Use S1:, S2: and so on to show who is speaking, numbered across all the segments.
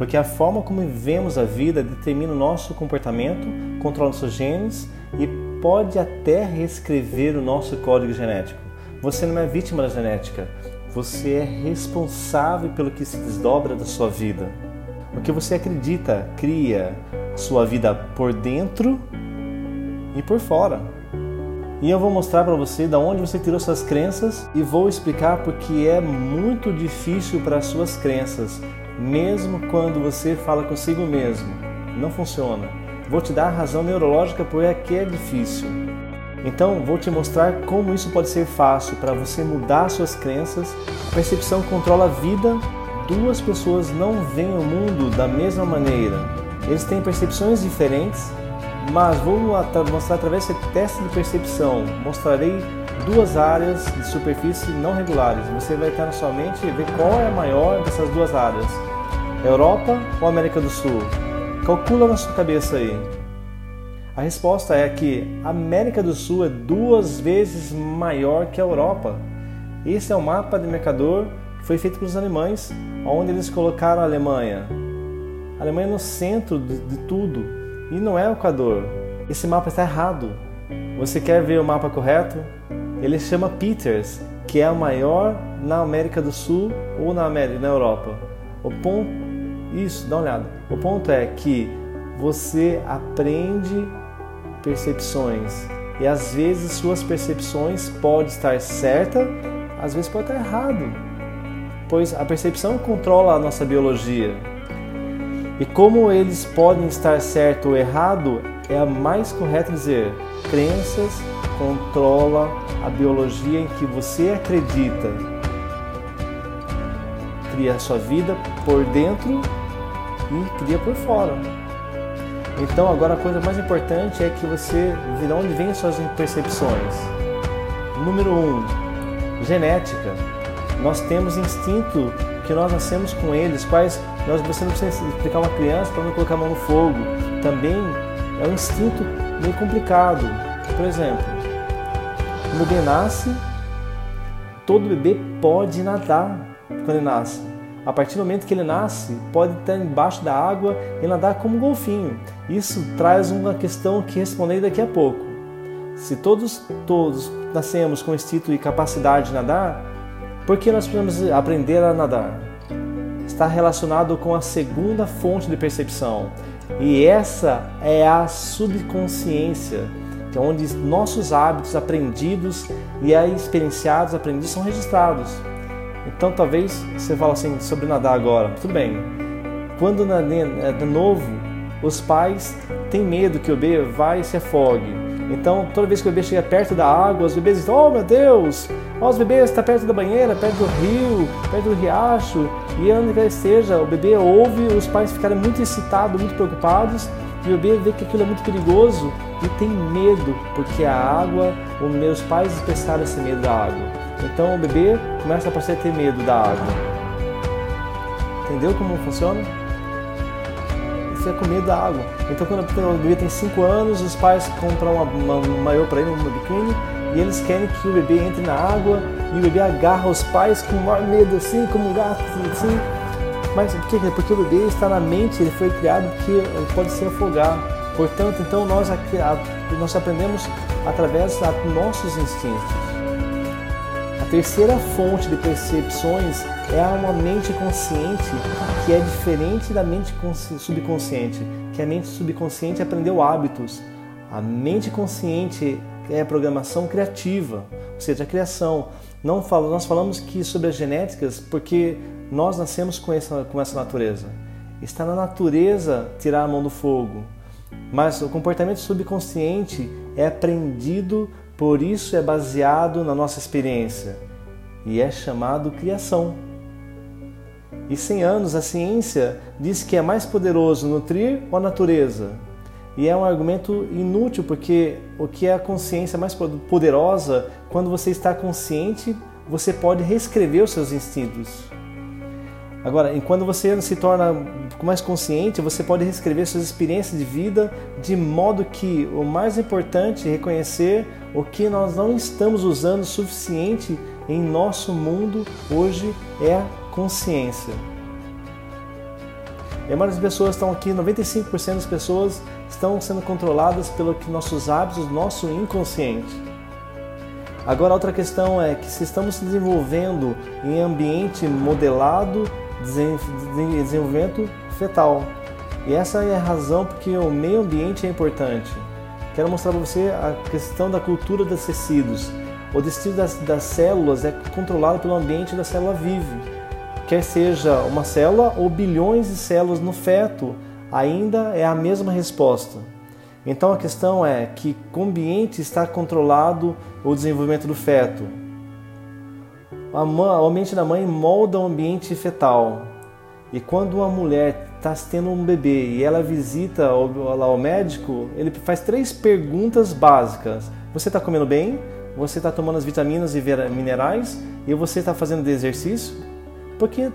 S1: Porque a forma como vivemos a vida determina o nosso comportamento, controla nossos genes e pode até reescrever o nosso código genético. Você não é vítima da genética, você é responsável pelo que se desdobra da sua vida. O que você acredita cria sua vida por dentro e por fora. E eu vou mostrar para você da onde você tirou suas crenças e vou explicar porque é muito difícil para as suas crenças, mesmo quando você fala consigo mesmo. Não funciona. Vou te dar a razão neurológica porque é difícil. Então, vou te mostrar como isso pode ser fácil para você mudar suas crenças. A percepção controla a vida. Duas pessoas não veem o mundo da mesma maneira. Eles têm percepções diferentes, mas vou mostrar através desse teste de percepção. Mostrarei duas áreas de superfície não regulares. Você vai ter na sua mente ver qual é a maior dessas duas áreas: Europa ou América do Sul? Calcula na sua cabeça aí. A resposta é que a América do Sul é duas vezes maior que a Europa. Esse é o mapa de Mercador que foi feito pelos alemães, onde eles colocaram a Alemanha. A Alemanha é no centro de, de tudo e não é o Equador. Esse mapa está errado. Você quer ver o mapa correto? Ele chama Peters, que é o maior na América do Sul ou na América, na Europa. O ponto, isso, dá uma olhada. O ponto é que você aprende percepções e às vezes suas percepções pode estar certa, às vezes pode estar errado, pois a percepção controla a nossa biologia. E como eles podem estar certo ou errado, é mais correto dizer crenças controla a biologia em que você acredita. Cria a sua vida por dentro e cria por fora. Então agora a coisa mais importante é que você vê de onde vêm as suas percepções. Número 1, um, genética. Nós temos instinto que nós nascemos com eles, quais nós, você não precisa explicar uma criança para não colocar a mão no fogo. Também é um instinto meio complicado. Por exemplo, o bebê nasce, todo bebê pode nadar quando ele nasce a partir do momento que ele nasce, pode estar embaixo da água e nadar como um golfinho. Isso traz uma questão que responderei daqui a pouco. Se todos, todos nascemos com instinto e capacidade de nadar, por que nós precisamos aprender a nadar? Está relacionado com a segunda fonte de percepção. E essa é a subconsciência, que é onde nossos hábitos aprendidos e experienciados aprendidos são registrados. Então talvez você fale assim sobre nadar agora, tudo bem. Quando é de novo, os pais têm medo que o bebê vai e se afogue. Então toda vez que o bebê chega perto da água, os bebês dizem: Oh meu Deus, oh, os bebês estão perto da banheira, perto do rio, perto do riacho, e onde quer que esteja, o bebê ouve os pais ficarem muito excitados, muito preocupados, o bebê vê que aquilo é muito perigoso e tem medo, porque a água, os meus pais expressaram esse medo da água. Então o bebê começa a passar a ter medo da água. Entendeu como funciona? É com medo da água. Então quando o bebê tem 5 anos, os pais compram uma, uma, um maiô para ele, uma biquíni, e eles querem que o bebê entre na água e o bebê agarra os pais com o maior medo, assim, como um gato, assim. Mas por quê? Porque o bebê está na mente, ele foi criado que ele pode se afogar. Portanto, então nós, nós aprendemos através dos nossos instintos terceira fonte de percepções é uma mente consciente que é diferente da mente subconsciente, que a mente subconsciente aprendeu hábitos. A mente consciente é a programação criativa, ou seja, a criação. Não falo, nós falamos que sobre as genéticas porque nós nascemos com essa, com essa natureza. Está na natureza tirar a mão do fogo. Mas o comportamento subconsciente é aprendido por isso é baseado na nossa experiência e é chamado criação. E 100 anos a ciência diz que é mais poderoso nutrir ou a natureza. E é um argumento inútil porque o que é a consciência mais poderosa, quando você está consciente, você pode reescrever os seus instintos. Agora, quando você se torna mais consciente, você pode reescrever suas experiências de vida de modo que o mais importante é reconhecer o que nós não estamos usando o suficiente em nosso mundo hoje é a consciência. E a maioria das pessoas estão aqui, 95% das pessoas estão sendo controladas pelo que nossos hábitos, nosso inconsciente. Agora, outra questão é que se estamos se desenvolvendo em ambiente modelado, desenvolvimento fetal. E essa é a razão porque o meio ambiente é importante. Quero mostrar para você a questão da cultura dos tecidos. O destino das, das células é controlado pelo ambiente da célula vive. Quer seja uma célula ou bilhões de células no feto, ainda é a mesma resposta. Então a questão é que ambiente está controlado o desenvolvimento do feto. o ambiente da mãe molda o ambiente fetal. E quando uma mulher está tendo um bebê e ela visita lá o médico, ele faz três perguntas básicas: Você está comendo bem? Você está tomando as vitaminas e minerais? E você está fazendo exercício? Por que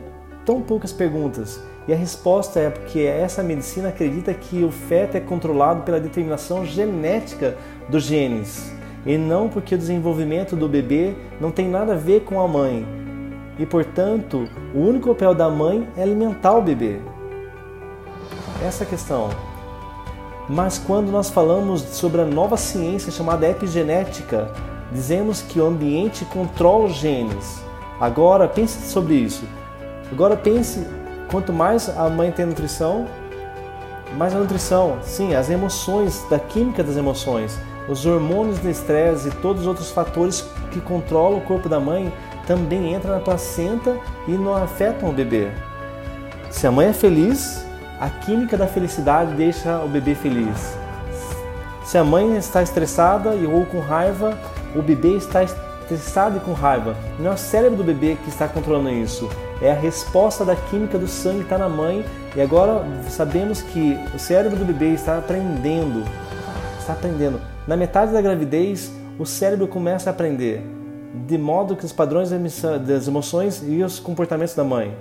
S1: tão poucas perguntas? E a resposta é porque essa medicina acredita que o feto é controlado pela determinação genética dos genes e não porque o desenvolvimento do bebê não tem nada a ver com a mãe. E portanto, o único papel da mãe é alimentar o bebê. Essa é questão. Mas quando nós falamos sobre a nova ciência chamada epigenética, dizemos que o ambiente controla os genes. Agora pense sobre isso. Agora pense Quanto mais a mãe tem nutrição, mais a nutrição, sim, as emoções, da química das emoções, os hormônios do estresse e todos os outros fatores que controlam o corpo da mãe também entram na placenta e não afetam o bebê. Se a mãe é feliz, a química da felicidade deixa o bebê feliz. Se a mãe está estressada ou com raiva, o bebê está estressado e com raiva. Não é o cérebro do bebê que está controlando isso é a resposta da química do sangue está na mãe e agora sabemos que o cérebro do bebê está aprendendo, está aprendendo. Na metade da gravidez, o cérebro começa a aprender, de modo que os padrões das emoções e os comportamentos da mãe.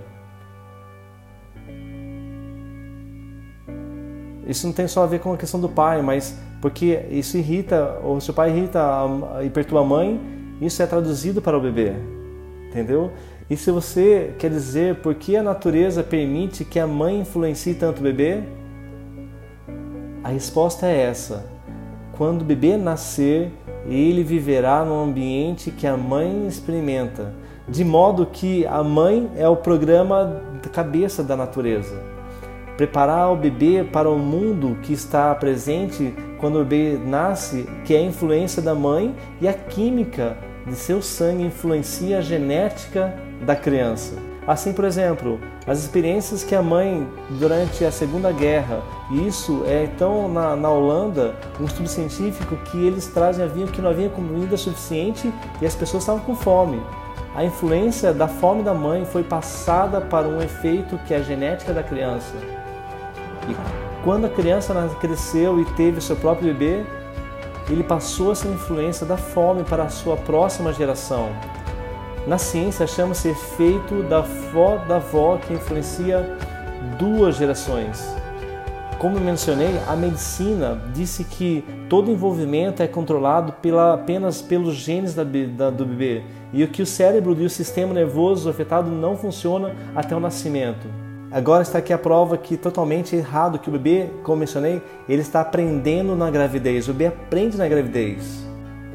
S1: Isso não tem só a ver com a questão do pai, mas porque isso irrita, ou se o pai irrita e perturba a mãe, isso é traduzido para o bebê, entendeu? E se você quer dizer por que a natureza permite que a mãe influencie tanto o bebê, a resposta é essa. Quando o bebê nascer, ele viverá no ambiente que a mãe experimenta, de modo que a mãe é o programa da cabeça da natureza. Preparar o bebê para o mundo que está presente quando o bebê nasce, que é a influência da mãe e a química de seu sangue influencia a genética da criança. Assim, por exemplo, as experiências que a mãe durante a Segunda Guerra, e isso é então na, na Holanda, um estudo científico que eles trazem havia que não havia comida suficiente e as pessoas estavam com fome. A influência da fome da mãe foi passada para um efeito que é a genética da criança. E quando a criança cresceu e teve seu próprio bebê, ele passou essa influência da fome para a sua próxima geração. Na ciência, chama-se efeito da avó da avó que influencia duas gerações. Como mencionei, a medicina disse que todo envolvimento é controlado pela, apenas pelos genes da, da, do bebê e que o cérebro e o sistema nervoso afetado não funciona até o nascimento. Agora está aqui a prova que totalmente errado que o bebê, como mencionei, ele está aprendendo na gravidez. O bebê aprende na gravidez.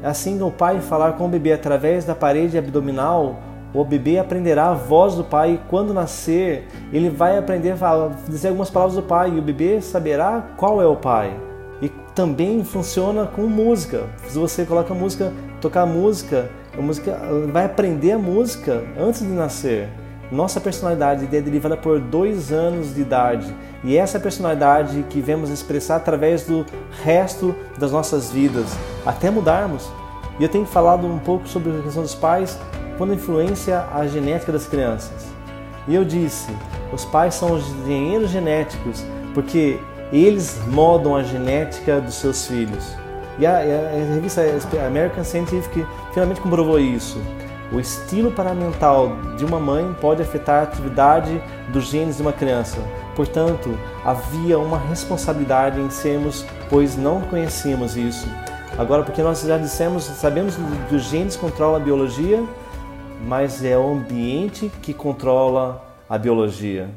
S1: Assim, o pai falar com o bebê através da parede abdominal, o bebê aprenderá a voz do pai e quando nascer, ele vai aprender a dizer algumas palavras do pai e o bebê saberá qual é o pai. E também funciona com música. Se você coloca música, tocar música, a música vai aprender a música antes de nascer. Nossa personalidade é derivada por dois anos de idade e essa personalidade que vemos expressar através do resto das nossas vidas, até mudarmos. E eu tenho falado um pouco sobre a questão dos pais quando influencia a genética das crianças. E eu disse, os pais são os engenheiros genéticos porque eles modam a genética dos seus filhos. E a, a, a revista American Scientific finalmente comprovou isso. O estilo paramental de uma mãe pode afetar a atividade dos genes de uma criança. Portanto, havia uma responsabilidade em sermos, pois não conhecíamos isso. Agora, porque nós já dissemos, sabemos que os genes controlam a biologia, mas é o ambiente que controla a biologia.